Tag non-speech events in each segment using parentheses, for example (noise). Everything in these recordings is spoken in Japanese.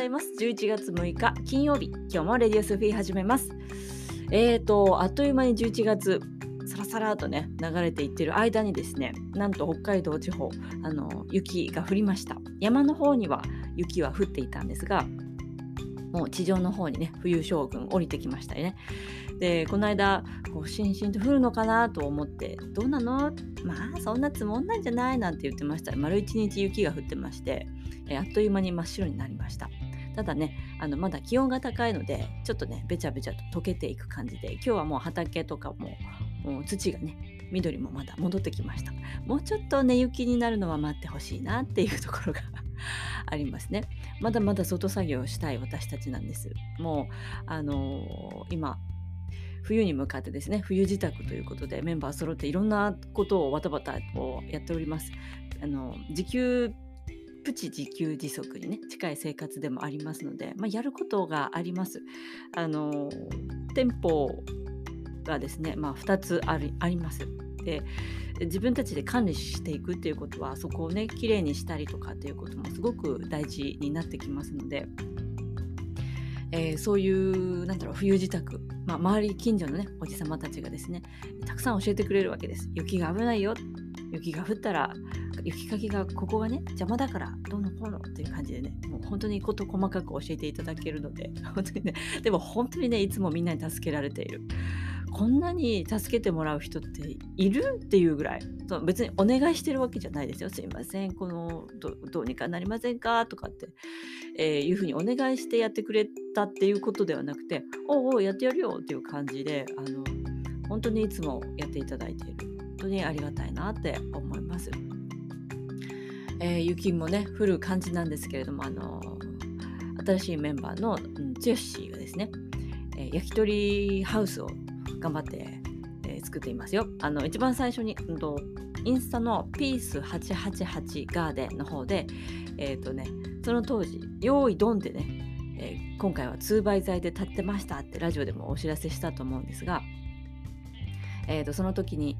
ざいます。11月6日金曜日、今日もレディオスフィー始めます。えーと、あっという間に11月、さらさらとね、流れていってる間にですね、なんと北海道地方、あの雪が降りました。山の方には雪は降っていたんですが、もう地上の方にね、冬将軍降りてきましたよね。で、この間、こう、しんしんと降るのかなと思って、どうなの？まあ、そんな積もんなんじゃない？なんて言ってました、丸一日雪が降ってまして、あっという間に真っ白になりました。ただね、あのまだ気温が高いので、ちょっとね、べちゃべちゃと溶けていく感じで、今日はもう畑とかも、もう土がね、緑もまだ戻ってきました。もうちょっとね、雪になるのは待ってほしいなっていうところが (laughs) ありますね。まだまだ外作業したい私たちなんです。もう、あのー、今、冬に向かってですね、冬支度ということでメンバー揃っていろんなことをわたわたとやっております。あの自給プチ自給自足にね近い生活でもありますので、まあ、やることがあります。あの店舗がですね、まあ、2つありあります。で自分たちで管理していくっていうことはそこをねきれいにしたりとかっていうこともすごく大事になってきますので、えー、そういうなんだろう冬支度、まあ、周り近所のねおじさまたちがですねたくさん教えてくれるわけです雪が危ないよ雪が降ったら雪かきがここがね邪魔だからどうのこうのっていう感じでねもう本当にこと細かく教えていただけるので (laughs) 本当にねでも本当にねいつもみんなに助けられている。こんなに助けてもらう人っているっていうぐらい。別にお願いしてるわけじゃないですよ。すいませんこのどうにかなりませんかとかって、えー、いうふうにお願いしてやってくれたっていうことではなくておうおうやってやるよっていう感じであの本当にいつもやっていただいている。本当にありがたいなって思います。えー、雪もね降る感じなんですけれどもあの新しいメンバーの、うん、剛がですね、えー、焼き鳥ハウスを頑張って、えー、作っていますよ。あの一番最初に、うんと、インスタのピース888ガーデンの方で、えっ、ー、とね、その当時、用意ドンでね、えー、今回は通売材で立ってましたってラジオでもお知らせしたと思うんですが、えー、とその時に、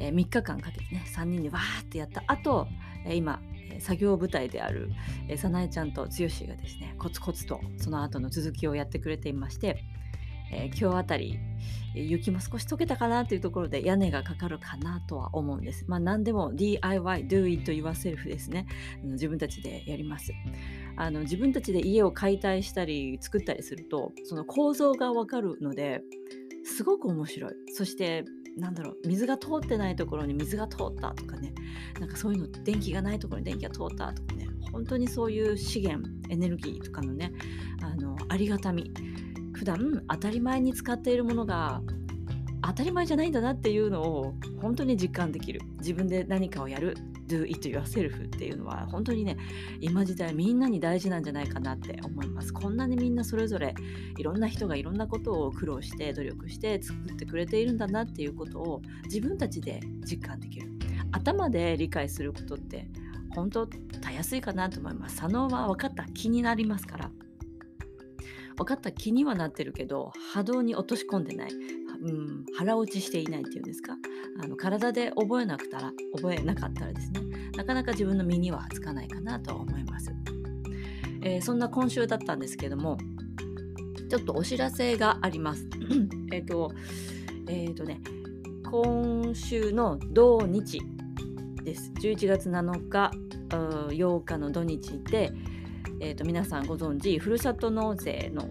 えー、3日間かけてね3人でわーってやった後、えー、今作業部隊である、早苗ちゃんと剛がですねコツコツとその後の続きをやってくれていまして、えー、今日あたり雪も少し溶けたかなというところで屋根がかかるかなとは思うんです。まあ何でも DIY, do it yourself ですね。自分たちでやります。あの自分たちで家を解体したり作ったりするとその構造がわかるのですごく面白い。そしてなんだろう水が通ってないところに水が通ったとかね。なんかそういうの電気がないところに電気が通ったとかね。本当にそういう資源エネルギーとかのねあのありがたみ。普段当たり前に使っているものが当たり前じゃないんだなっていうのを本当に実感できる。自分で何かをやる。Do it yourself っていうのは本当にね今時代みんなに大事なんじゃないかなって思います。こんなにみんなそれぞれいろんな人がいろんなことを苦労して努力して作ってくれているんだなっていうことを自分たちで実感できる。頭で理解することって本当たやすいかなと思います。左脳は分かった気になりますから。分かった気にはなってるけど波動に落とし込んでない、うん、腹落ちしていないっていうんですか？あの体で覚えなくたら覚えなかったらですねなかなか自分の身にはつかないかなと思います、えー、そんな今週だったんですけどもちょっとお知らせがあります。(clears throat) えっとえっ、ー、とね今週の土日です。11月7日8日の土日でえーと、皆さんご存知ふるさと納税の、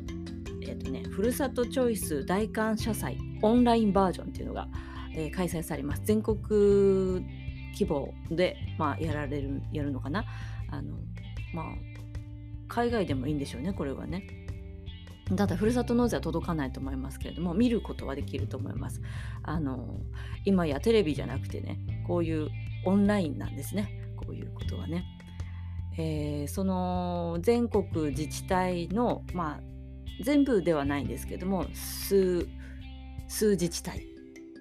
えーとね、ふるさとチョイス大感謝祭オンラインバージョンっていうのが、えー、開催されます。全国規模で、まあ、やられるやるのかな。あの、まあ、海外でもいいんでしょうねこれはね。ただふるさと納税は届かないと思いますけれども見ることはできると思います。あの今やテレビじゃなくてねこういうオンラインなんですね。こういうことはね。えー、その全国自治体の、まあ、全部ではないんですけども数数自治体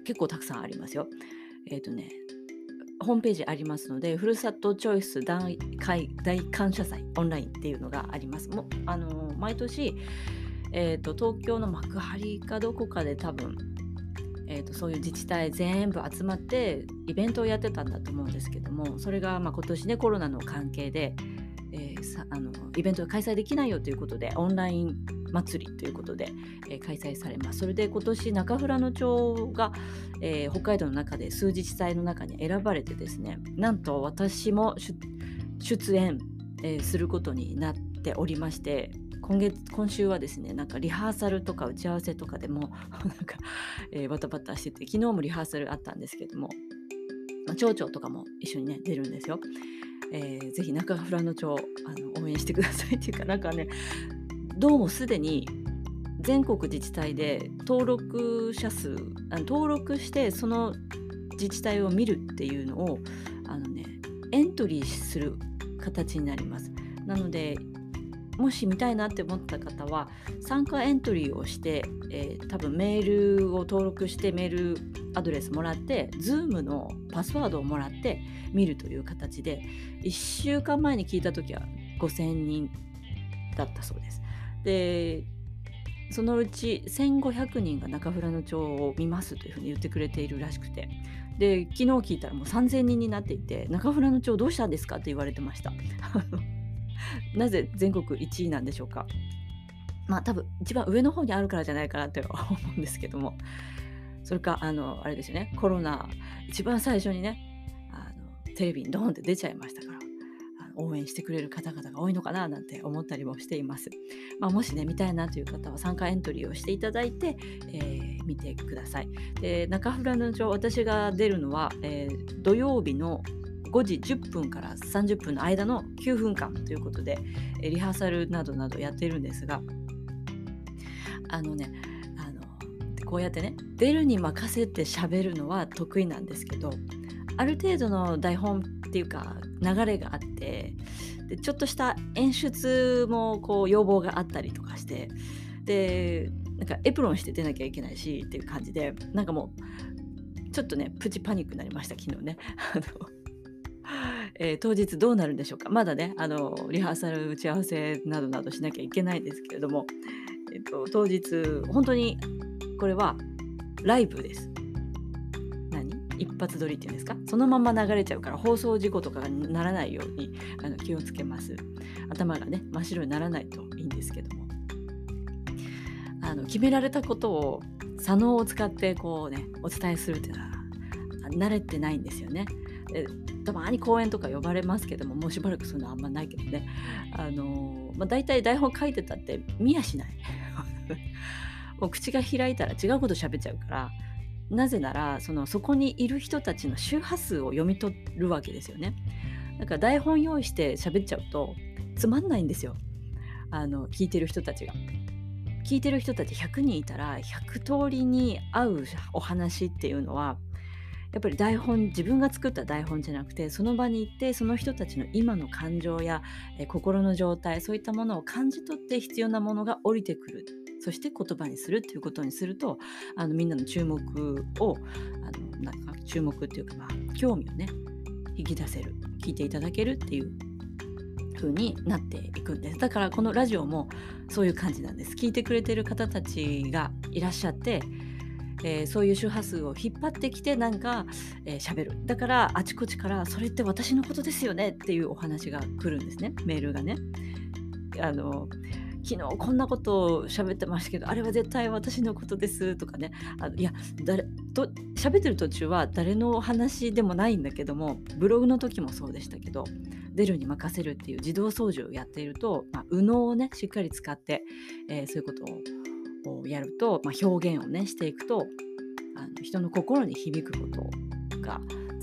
結構たくさんありますよ。えっ、ー、とねホームページありますので、ふるさとチョイス大大感謝祭オンラインっていうのがあります。もあの毎年、えーと、東京の幕張かどこかで多分、えーとそういう自治体全部集まってイベントをやってたんだと思うんですけどもそれがまあ今年ねコロナの関係で、えー、さあのイベントが開催できないよということでオンライン祭りということで、えー、開催されますそれで今年中富良野町が、えー、北海道の中で数自治体の中に選ばれてですねなんと私も出演、えすることになっておりまして今月今週はですねなんかリハーサルとか打ち合わせとかでも (laughs) なんか、えー、バタバタしてて昨日もリハーサルあったんですけども、まあ、町長とかも一緒にね出るんですよ。えー、ぜひ中富良野町あの応援してくださいっていうかなんかねどうもすでに全国自治体で登録者数登録してその自治体を見るっていうのをあの、ね、エントリーする形になります。なのでもし見たいなって思った方は参加エントリーをして、えー、多分メールを登録してメールアドレスもらって Zoom のパスワードをもらって見るという形で1週間前に聞いた時は5000人だったそうです。でそのうち1500人が中富良野町を見ますというふうに言ってくれているらしくて。で昨日聞いたらもう3000人になっていて中富良野町どうしたんですかって言われてました。(laughs) なぜ全国1位なんでしょうか。まあ多分一番上の方にあるからじゃないかなって思うんですけども。それかあのあれですよね。コロナ一番最初にねあのテレビにドーンって出ちゃいましたから。応援してくれる方々が多いのかななんて思ったりもしています。まあ、もしね見たいなという方は参加エントリーをしていただいて、えー、見てください。で中富良野町私が出るのは、えー、土曜日の5時10分から30分の間の9分間ということでリハーサルなどなどやってるんですがあのねあのこうやってね出るに任せて喋るのは得意なんですけどある程度の台本っていうか流れがあってでちょっとした演出もこう要望があったりとかしてでなんかエプロンして出なきゃいけないしっていう感じでなんかもうちょっとねプチパニックになりました昨日ね。(laughs) えー、当日どうなるんでしょうかまだねあのリハーサル打ち合わせなどなどしなきゃいけないですけれども、えーと、当日本当にこれはライブです。一発撮りっていうんですか？そのまま流れちゃうから放送事故とかにならないようにあの気をつけます。頭がね真っ白にならないといいんですけどもあの決められたことを左脳を使ってこうねお伝えするっていうのは慣れてないんですよね。たまに講演とか呼ばれますけどももうしばらくそういうのあんまないけどねあの、まあ、大体台本書いてたって見やしない (laughs) もう口が開いたら違うこと喋っちゃうからなぜならそのそこにいる人たちの周波数を読み取るわけですよね。だから台本用意して喋っちゃうとつまんないんですよ。あの聞いてる人たちが。聞いてる人たち100人いたら100通りに合うお話っていうのはやっぱり台本自分が作った台本じゃなくてその場に行ってその人たちの今の感情や、え心の状態そういったものを感じ取って必要なものが降りてくる。そして言葉にするっていうことにするとあのみんなの注目をあのなんか注目っていうか、まあ、興味をね引き出せる聞いていただけるっていう風になっていくんです。だからこのラジオもそういう感じなんです。聞いてくれてる方たちがいらっしゃってえー、そういう周波数を引っ張ってきてなんか喋、えー、る。だからあちこちからそれって私のことですよねっていうお話が来るんですね。メールがね。あの昨日こんなことを喋ってましたけどあれは絶対私のことですとかねあのいや誰と喋ってる途中は誰の話でもないんだけどもブログの時もそうでしたけど出るに任せるっていう自動操縦をやっていると、まあ、右脳をねしっかり使って、えー、そういうことををやると、まあ、表現をねしていくとあの人の心に響くことが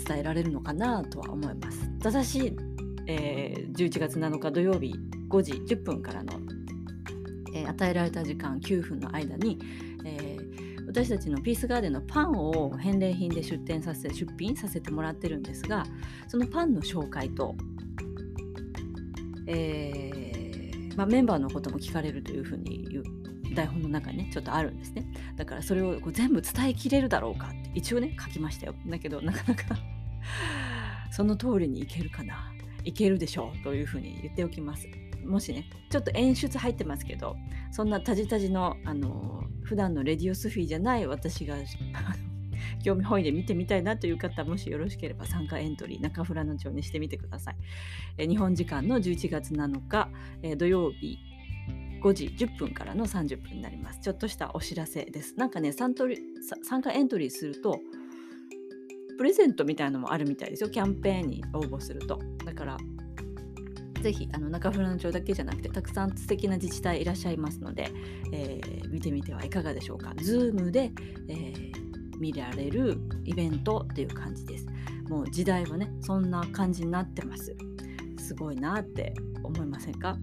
伝えられるのかなとは思います。ただし、えー、11月7日土曜日5時10分からの、えー、与えられた時間9分の間に、えー、私たちのピースガーデンのパンを返礼品で出店させ出品させてもらってるんですがそのパンの紹介と、えーまあ、メンバーのことも聞かれるというふうに言う台本の中にねちょっとあるんですね。だからそれをこう全部伝えきれるだろうかって一応ね書きましたよ。だけどなかなかその通りにいけるかな。いけるでしょうというふうに言っておきます。もしねちょっと演出入ってますけどそんなタジタジのあの普段のレディオスフィーじゃない私が興味本位で見てみたいなという方もしよろしければ参加エントリー中富良野町にしてみてください。え日本時間の11月7日、え土曜日5時10分からの30分になります。ちょっとしたお知らせです。なんかね、参加エントリーすると、プレゼントみたいなのもあるみたいですよ。キャンペーンに応募すると。だから、ぜひあの中富良野町だけじゃなくてたくさん素敵な自治体いらっしゃいますので、えー、見てみてはいかがでしょうか。Zoom で、えー、見られるイベントっていう感じです。もう時代はねそんな感じになってます。すごいなって思いませんか？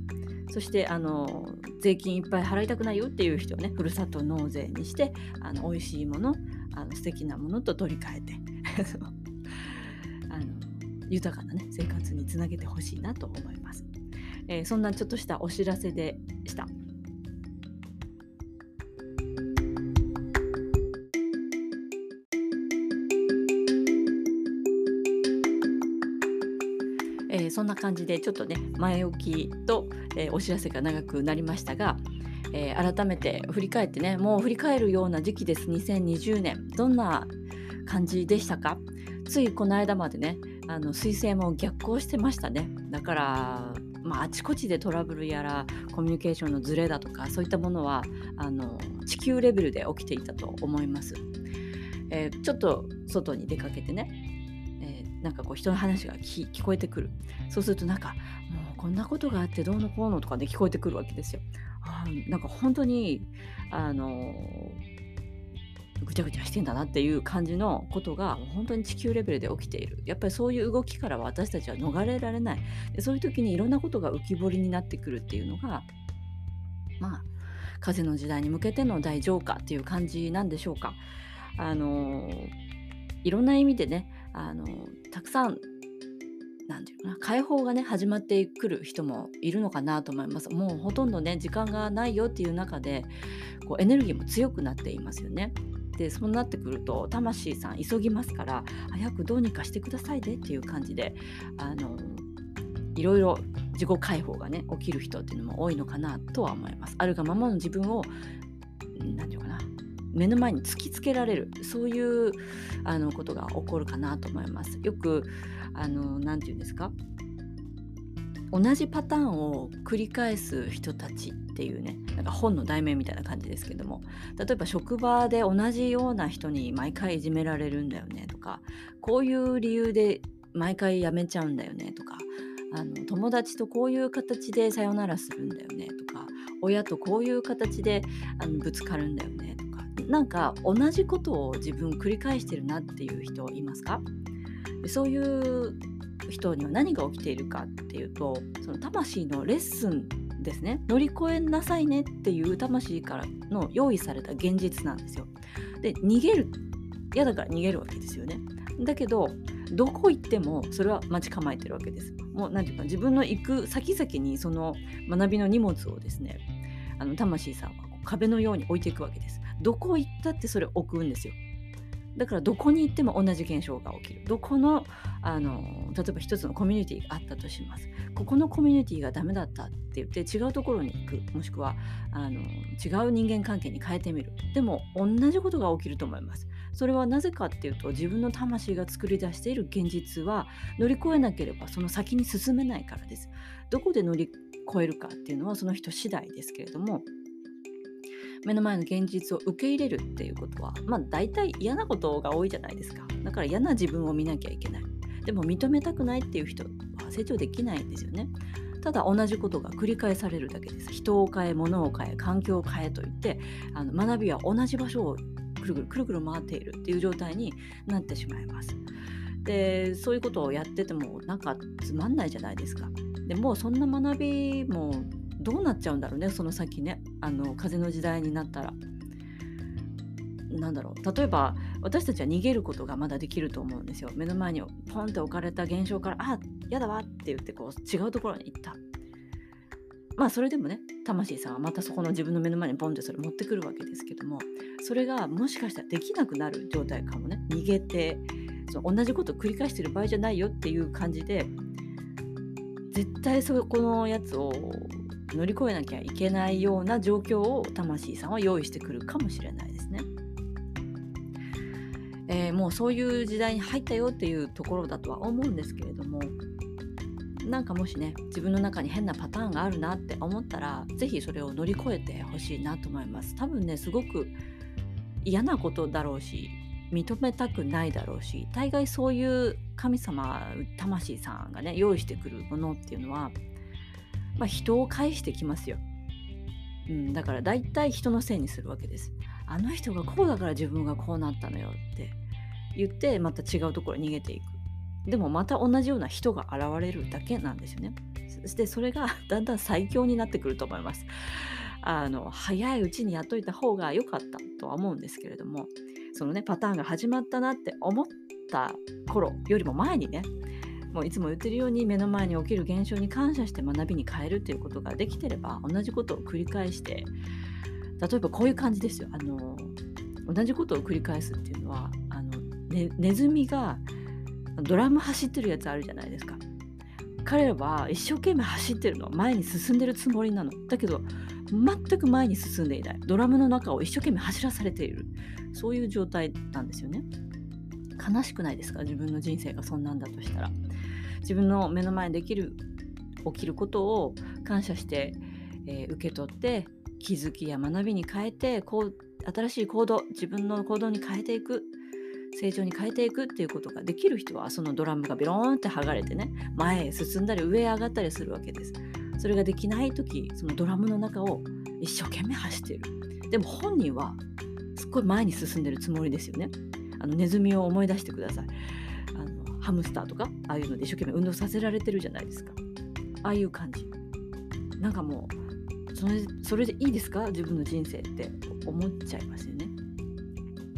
そしてあの税金いっぱい払いたくないよっていう人をねふるさと納税にしてあの美味しいものあの素敵なものと取り替えて (laughs) 豊かな、ね、生活につなげてほしいなと思います、えー、そんなちょっとしたお知らせでした。え、そんな感じでちょっとね前置きと、えー、お知らせが長くなりましたが、えー、改めて振り返ってねもう振り返るような時期です。2020年。どんな感じでしたか？ついこの間までねあの彗星も逆行してましたね。だからまあ、あちこちでトラブルやらコミュニケーションのズレだとかそういったものはあの地球レベルで起きていたと思います、えー、ちょっと外に出かけてねなんかこう人の話が聞こえてくる。そうするとなんかもうこんなことがあってどうのこうのとかで聞こえてくるわけですよ。あなんか本当にあのぐちゃぐちゃしてんだなっていう感じのことが本当に地球レベルで起きている。やっぱりそういう動きから私たちは逃れられない。でそういう時にいろんなことが浮き彫りになってくるっていうのがまあ風の時代に向けての大浄化っていう感じなんでしょうか。あのいろんな意味でねあのたくさんなんていうかな解放がね始まってくる人もいるのかなと思います。もうほとんどね時間がないよっていう中でこうエネルギーも強くなっていますよねでそうなってくると魂さん急ぎますから早くどうにかしてくださいねっていう感じであのいろいろ自己解放がね起きる人っていうのも多いのかなとは思いますあるがままの自分を何て言うかな目の前に突きつけられるそういうあのことが起こるかなと思います。よく何て言うんですか同じパターンを繰り返す人たちっていうねなんか本の題名みたいな感じですけども例えば職場で同じような人に毎回いじめられるんだよねとかこういう理由で毎回辞めちゃうんだよねとかあの友達とこういう形でさよならするんだよねとか親とこういう形であのぶつかるんだよねとかなんか同じことを自分繰り返してるなっていう人いますか？そういう人には何が起きているかっていうとその魂のレッスンですね乗り越えなさいねっていう魂からの用意された現実なんですよ。で逃げる嫌だから逃げるわけですよね。だけどどこ行ってもそれは待ち構えてるわけです。もう何て言うか自分の行く先々にその学びの荷物をですねあの魂さんは壁のように置いていくわけです。どこ行ったってそれ置くんですよ。だからどこに行っても同じ現象が起きる。どこのあの例えば一つのコミュニティがあったとします。ここのコミュニティがダメだったって言って違うところに行くもしくはあの違う人間関係に変えてみる。でも同じことが起きると思います。それはなぜかっていうと自分の魂が作り出している現実は乗り越えなければその先に進めないからです。どこで乗り越えるかっていうのはその人次第ですけれども目の前の現実を受け入れるっていうことはまあ大体嫌なことが多いじゃないですか。だから嫌な自分を見なきゃいけない。でも認めたくないっていう人は成長できないんですよね。ただ同じことが繰り返されるだけです。人を変え物を変え環境を変えといってあの学びは同じ場所をくるくるくるくる回っているっていう状態になってしまいます。でそういうことをやっててもなんかつまんないじゃないですか。でもそんな学びもどうなっちゃうんだろうねその先ね。あの風の時代になったら。なんだろう。例えば私たちは逃げることがまだできると思うんですよ。目の前にポンって置かれた現象からあやだわって言ってこう違うところに行った。まあそれでもね魂さんはまたそこの自分の目の前にポンってそれ持ってくるわけですけどもそれがもしかしたらできなくなる状態かもね。逃げてその同じことを繰り返してる場合じゃないよっていう感じで絶対そこのやつを乗り越えなきゃいけないような状況を魂さんは用意してくるかもしれないですね。えー、もうそういう時代に入ったよっていうところだとは思うんですけれどもなんかもしね自分の中に変なパターンがあるなって思ったら是非それを乗り越えてほしいなと思います多分ねすごく嫌なことだろうし認めたくないだろうし大概そういう神様魂さんがね用意してくるものっていうのは、まあ、人を介してきますよ、うん、だから大体人のせいにするわけです。あの人がこうだから自分がこうなったのよって言ってまた違うところに逃げていく。でもまた同じような人が現れるだけなんですよね。そしてそれが (laughs) だんだん最強になってくると思います。あの早いうちにやっといた方が良かったとは思うんですけれどもそのねパターンが始まったなって思った頃よりも前にねもういつも言ってるように目の前に起きる現象に感謝して学びに変えるっていうことができてれば同じことを繰り返して例えばこういう感じですよ。あの同じことを繰り返すっていうのはあの、ね、ネズミがドラム走ってるやつあるじゃないですか。彼らは一生懸命走ってるの前に進んでるつもりなの。だけど全く前に進んでいない。ドラムの中を一生懸命走らされている。そういう状態なんですよね。悲しくないですか？自分の人生がそんなんだとしたら。自分の目の前にできる起きることを感謝して、えー、受け取って気づきや学びに変えてこう新しい行動自分の行動に変えていく成長に変えていくっていうことができる人はそのドラムがビローンって剥がれてね前へ進んだり上へ上がったりするわけです。それができない時そのドラムの中を一生懸命走っている。でも本人はすっごい前に進んでるつもりですよね。あのネズミを思い出してください。ハムスターとかああいうので一生懸命運動させられてるじゃないですか。ああいう感じ。なんかもうそれそれでいいですか？自分の人生って。思っちゃいますよね、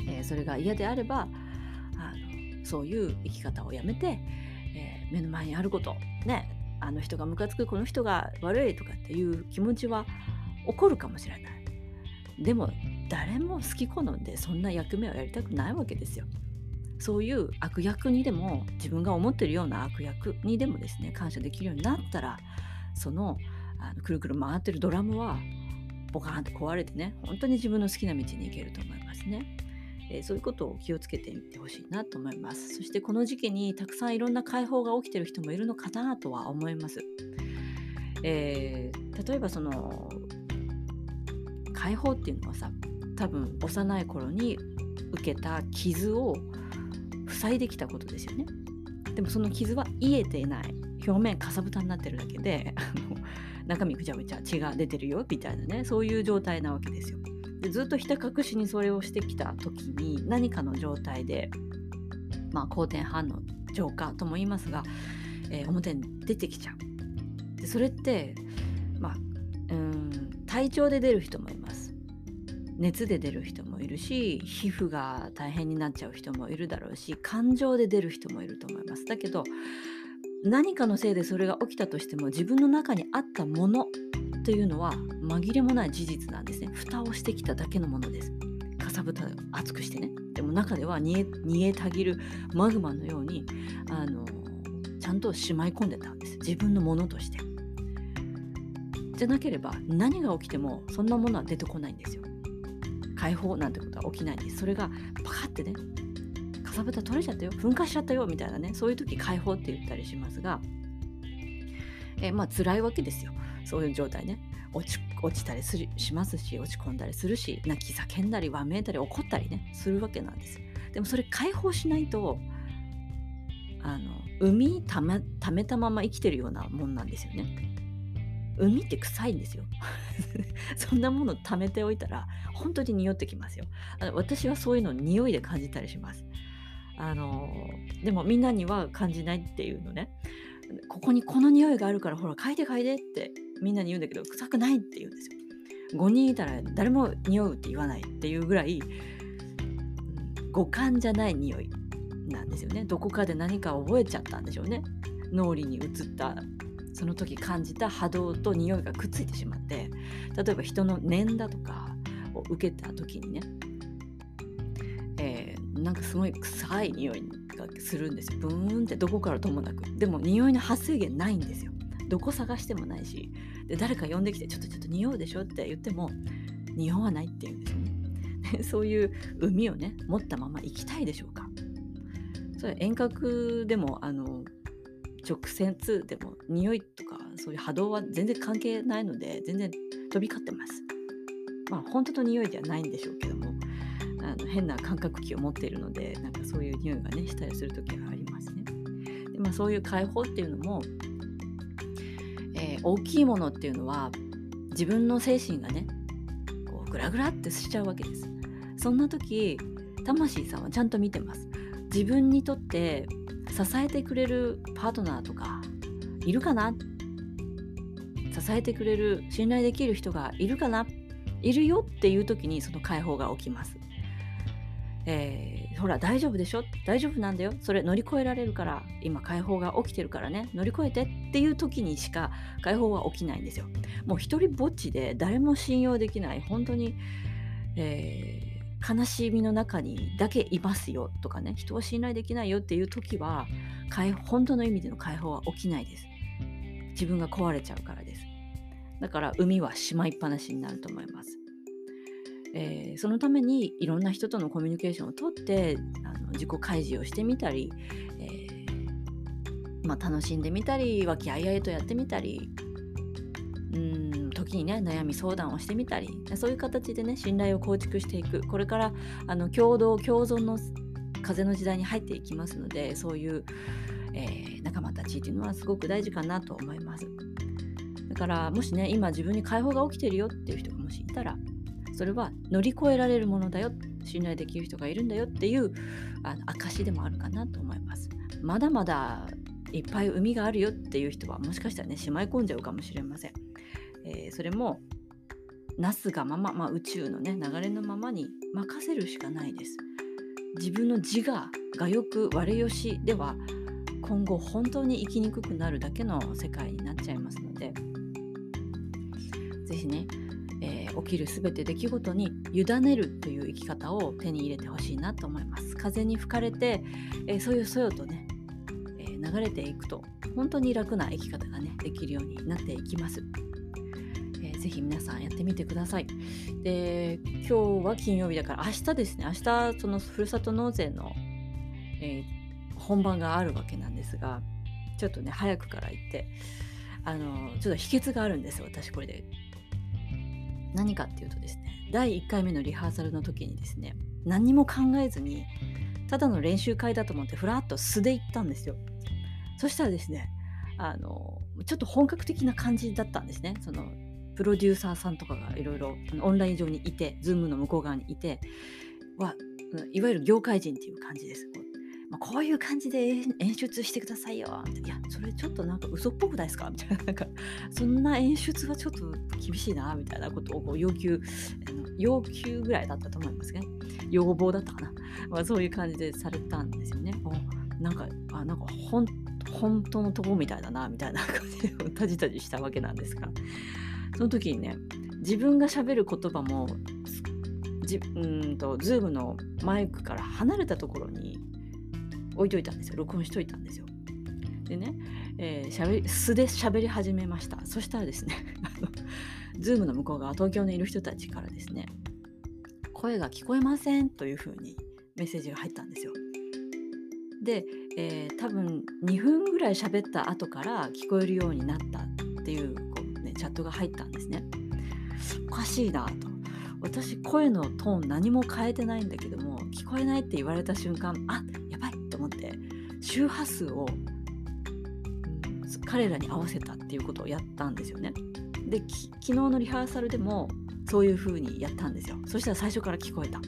えー、それが嫌であればあのそういう生き方をやめて、えー、目の前にあること。ね。あの人がムカつくこの人が悪いとかっていう気持ちは起こるかもしれない。でも誰も好き好んでそんな役目をやりたくないわけですよそういう悪役にでも自分が思ってるような悪役にでもですね感謝できるようになったらそのあのくるくる回ってるドラムはボカーンと壊れてね本当に自分の好きな道に行けると思いますね。えー、そういうことを気をつけてみてほしいなと思います。そしてこの時期にたくさんいろんな解放が起きてる人もいるのかなとは思います。えー、例えばその解放っていうのはさ多分幼い頃に受けた傷を塞いできたことですよね。でもその傷は癒えていない表面かさぶたになってるだけで (laughs) 中身ぐちゃぐちゃ血が出てるよみたいなねそういう状態なわけですよ。でずっとひた隠しにそれをしてきた時に何かの状態でまあ好転反応浄化とも言いますが、えー、表に出てきちゃう。でそれってまあうん体調で出る人もいます。熱で出る人もいるし皮膚が大変になっちゃう人もいるだろうし感情で出る人もいると思います。だけど何かのせいでそれが起きたとしても自分の中にあったものというのは紛れもない事実なんですね。蓋をしてきただけのものです。かさぶたを熱くしてね。でも中では煮え煮えたぎるマグマのようにあのちゃんとしまい込んでたんです。自分のものとして。じゃなければ何が起きてもそんなものは出てこないんですよ。解放なんてことは起きないんです。それがパカってねかさぶた取れちゃったよ。噴火しちゃったよみたいなねそういう時解放って言ったりしますがえまあ辛いわけですよ。そういう状態ね。落ち落ちたりするしますし落ち込んだりするし泣き叫んだりわめいたり怒ったりねするわけなんですでもそれ解放しないとあの海ためためたまま生きてるようなもんなんですよね。海って臭いんですよ。(laughs) そんなもの貯めておいたら本当に匂ってきますよ。あの私はそういうの匂いで感じたりします。あのでもみんなには感じないっていうのね。ここにこの匂いがあるからほら嗅いで嗅いでってみんなに言うんだけど臭くないって言うんですよ。5人いたら誰も匂うって言わないっていうぐらい、五感じゃない匂いなんですよね。どこかで何か覚えちゃったんでしょうね。脳裏に移ったその時感じた波動と匂いがくっついてしまって例えば人の念だとかを受けた時にね、えー、なんかすごい臭い匂いがするんですよ。ブーンってどこからともなく。でも匂いの発生源ないんですよ。どこ探してもないし。で誰か呼んできてちょっとちょっと匂うでしょって言っても匂わないって言うんですよね。(laughs) そういう海をね持ったまま行きたいでしょうか。それ遠隔でもあの直接でも匂いとかそういう波動は全然関係ないので全然飛び交ってます。まあ本当の匂いではないんでしょうけどもあの変な感覚器を持っているのでなんかそういう匂いがねしたりする時がありますね。で、まあ、そういう解放っていうのも、えー、大きいものっていうのは自分の精神がねこうグラグラってしちゃうわけです。そんな時魂さんはちゃんと見てます。自分にとって支えてくれるパートナーとかいるかな？支えてくれる信頼できる人がいるかな？いるよっていう時にその解放が起きます。えー、ほら大丈夫でしょ？大丈夫なんだよ。それ乗り越えられるから今解放が起きてるからね。乗り越えてっていう時にしか解放は起きないんですよ。もう一人ぼっちで誰も信用できない。本当に、え悲しみの中にだけいますよとかね人を信頼できないよっていう時は本当の意味での解放は起きないです。自分が壊れちゃうからです。だから海はしまいっぱなしになると思います、えー、そのためにいろんな人とのコミュニケーションをとってあの自己開示をしてみたり、えー、まあ、楽しんでみたり和気あいあいとやってみたりうん時にね悩み相談をしてみたりそういう形でね信頼を構築していく。これからあの共同共存の風の時代に入っていきますのでそういう、えー、仲間たちっていうのはすごく大事かなと思います。だからもしね今自分に解放が起きてるよっていう人がもしいたらそれは乗り越えられるものだよ信頼できる人がいるんだよっていうあの証でもあるかなと思います。まだまだいっぱい海があるよっていう人はもしかしたらねしまい込んじゃうかもしれません。えー、それもなすがまま、まあ、宇宙のね流れのままに任せるしかないです。自分の自我がよく我よしでは今後本当に生きにくくなるだけの世界になっちゃいますので是非ね、えー、起きる全て出来事に委ねるという生き方を手に入れてほしいなと思います。風に吹かれて、えー、そよそよとね、えー、流れていくと本当に楽な生き方がねできるようになっていきます。ぜひ皆さんやってみてください。で、今日は金曜日だから明日ですね、明日そのふるさと納税の、えー、本番があるわけなんですが、ちょっとね、早くから行って、あの、ちょっと秘訣があるんです、私これで。何かっていうとですね、第1回目のリハーサルの時にですね、何も考えずに、ただの練習会だと思ってふらっと素で行ったんですよ。そしたらですね、あのちょっと本格的な感じだったんですね。そのプロデューサーさんとかがいろいろオンライン上にいて、ズームの向こう側にいて、はいわゆる業界人っていう感じです。こうまあ、こういう感じで演出してくださいよ。いや、それちょっとなんか嘘っぽくないですか？(laughs) みたいな。なんか、そんな演出はちょっと厳しいな、みたいなことを要求、要求ぐらいだったと思いますね。要望だったかな。(laughs) まあ、そういう感じでされたんですよね。なんか、あなんか本当のとこみたいだな、みたいな感じでタジタジしたわけなんですが。その時にね自分がしゃべる言葉もじうんと Zoom のマイクから離れたところに置いといたんですよ。録音しといたんですよ。でね、えー、しゃべ素で喋り始めました。そしたらですね (laughs) Zoom の向こう側東京にいる人たちからですね声が聞こえませんというふうにメッセージが入ったんですよ。で、えー、多分2分ぐらい喋った後から聞こえるようになったっていうチャットが入ったんですね。おかしいなと。私声のトーン何も変えてないんだけども聞こえないって言われた瞬間あやばいと思って周波数を、うん、彼らに合わせたっていうことをやったんですよね。で昨日のリハーサルでもそういう風にやったんですよ。そしたら最初から聞こえた。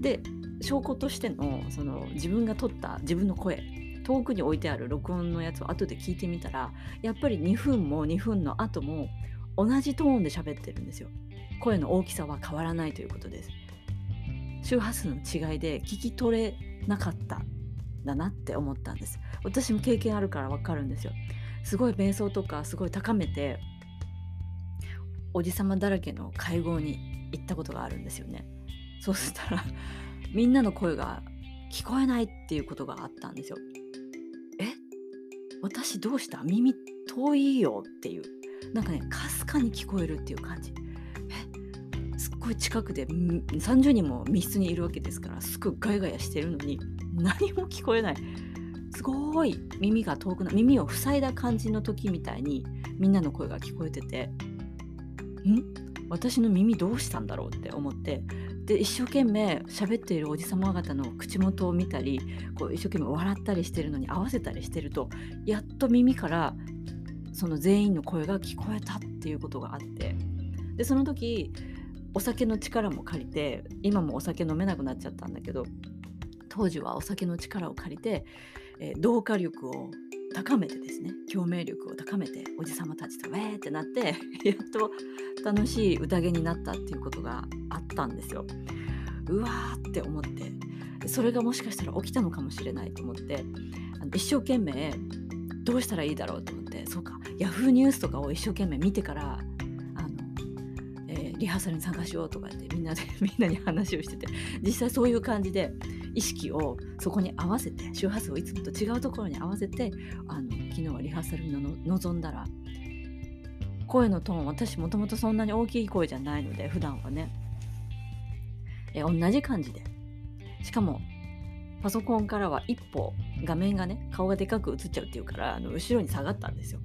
で証拠としてのその自分が撮った自分の声遠くに置いてある録音のやつを後で聞いてみたらやっぱり2分も2分の後も同じトーンで喋ってるんですよ。声の大きさは変わらないということです。周波数の違いで聞き取れなかったんだなって思ったんです。私も経験あるからわかるんですよ。すごい瞑想とかすごい高めておじさまだらけの会合に行ったことがあるんですよね。そうしたらみんなの声が聞こえないっていうことがあったんですよ。私どうした？耳遠いよっていう。なんかねかすかに聞こえるっていう感じ。えすっごい近くで30人も密室にいるわけですからすぐガヤガヤしてるのに何も聞こえない。すごい耳が遠くな耳を塞いだ感じの時みたいにみんなの声が聞こえててん？私の耳どうしたんだろう？って思ってで一生懸命喋っているおじさま方の口元を見たりこう一生懸命笑ったりしてるのに合わせたりしてるとやっと耳からその全員の声が聞こえたっていうことがあってでその時お酒の力も借りて今もお酒飲めなくなっちゃったんだけど当時はお酒の力を借りて、えー、同化力を高めてですね共鳴力を高めておじさまたちとウェーってなって (laughs) やっと楽しい宴になったっていうことがあったんですよ。うわーって思ってそれがもしかしたら起きたのかもしれないと思って一生懸命どうしたらいいだろうと思ってそうかヤフーニュースとかを一生懸命見てからリハーサルに参加しようとかってみんなで (laughs) みんなに話をしてて実際そういう感じで意識をそこに合わせて周波数をいつもと違うところに合わせてあの昨日はリハーサルに臨んだら声のトーン私もともとそんなに大きい声じゃないので普段はね。え同じ感じで。しかもパソコンからは一歩画面がね顔がでかく映っちゃうっていうからあの後ろに下がったんですよ。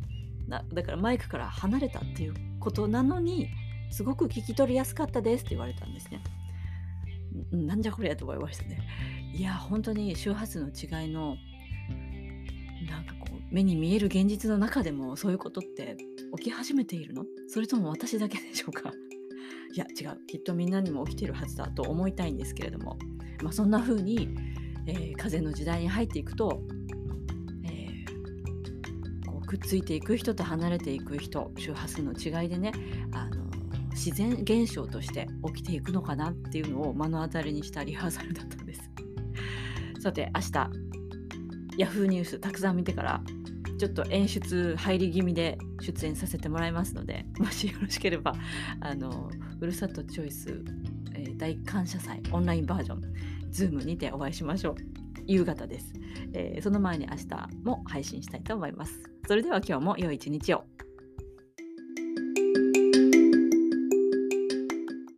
だからマイクから離れたっていうことなのにすごく聞き取りやすかったですって言われたんですね。なんじゃこりゃと思いましたね。いや、本当に周波数の違いの、なんかこう、目に見える現実の中でもそういうことって起き始めているの？それとも私だけでしょうか？(laughs) いや、違う。きっとみんなにも起きてるはずだと思いたいんですけれども、まあ、そんな風に、えー、風の時代に入っていくと、えー、こうくっついていく人と離れていく人周波数の違いでねあの自然現象として起きていくのかなっていうのを目の当たりにしたリハーサルだったんです。(laughs) さて明日 Yahoo ニュースたくさん見てからちょっと演出入り気味で出演させてもらいますので (laughs) もしよろしければあのふるさとチョイス、えー、大感謝祭オンラインバージョン Zoom にてお会いしましょう。夕方です、えー、その前に明日も配信したいと思います。それでは今日も良い一日を。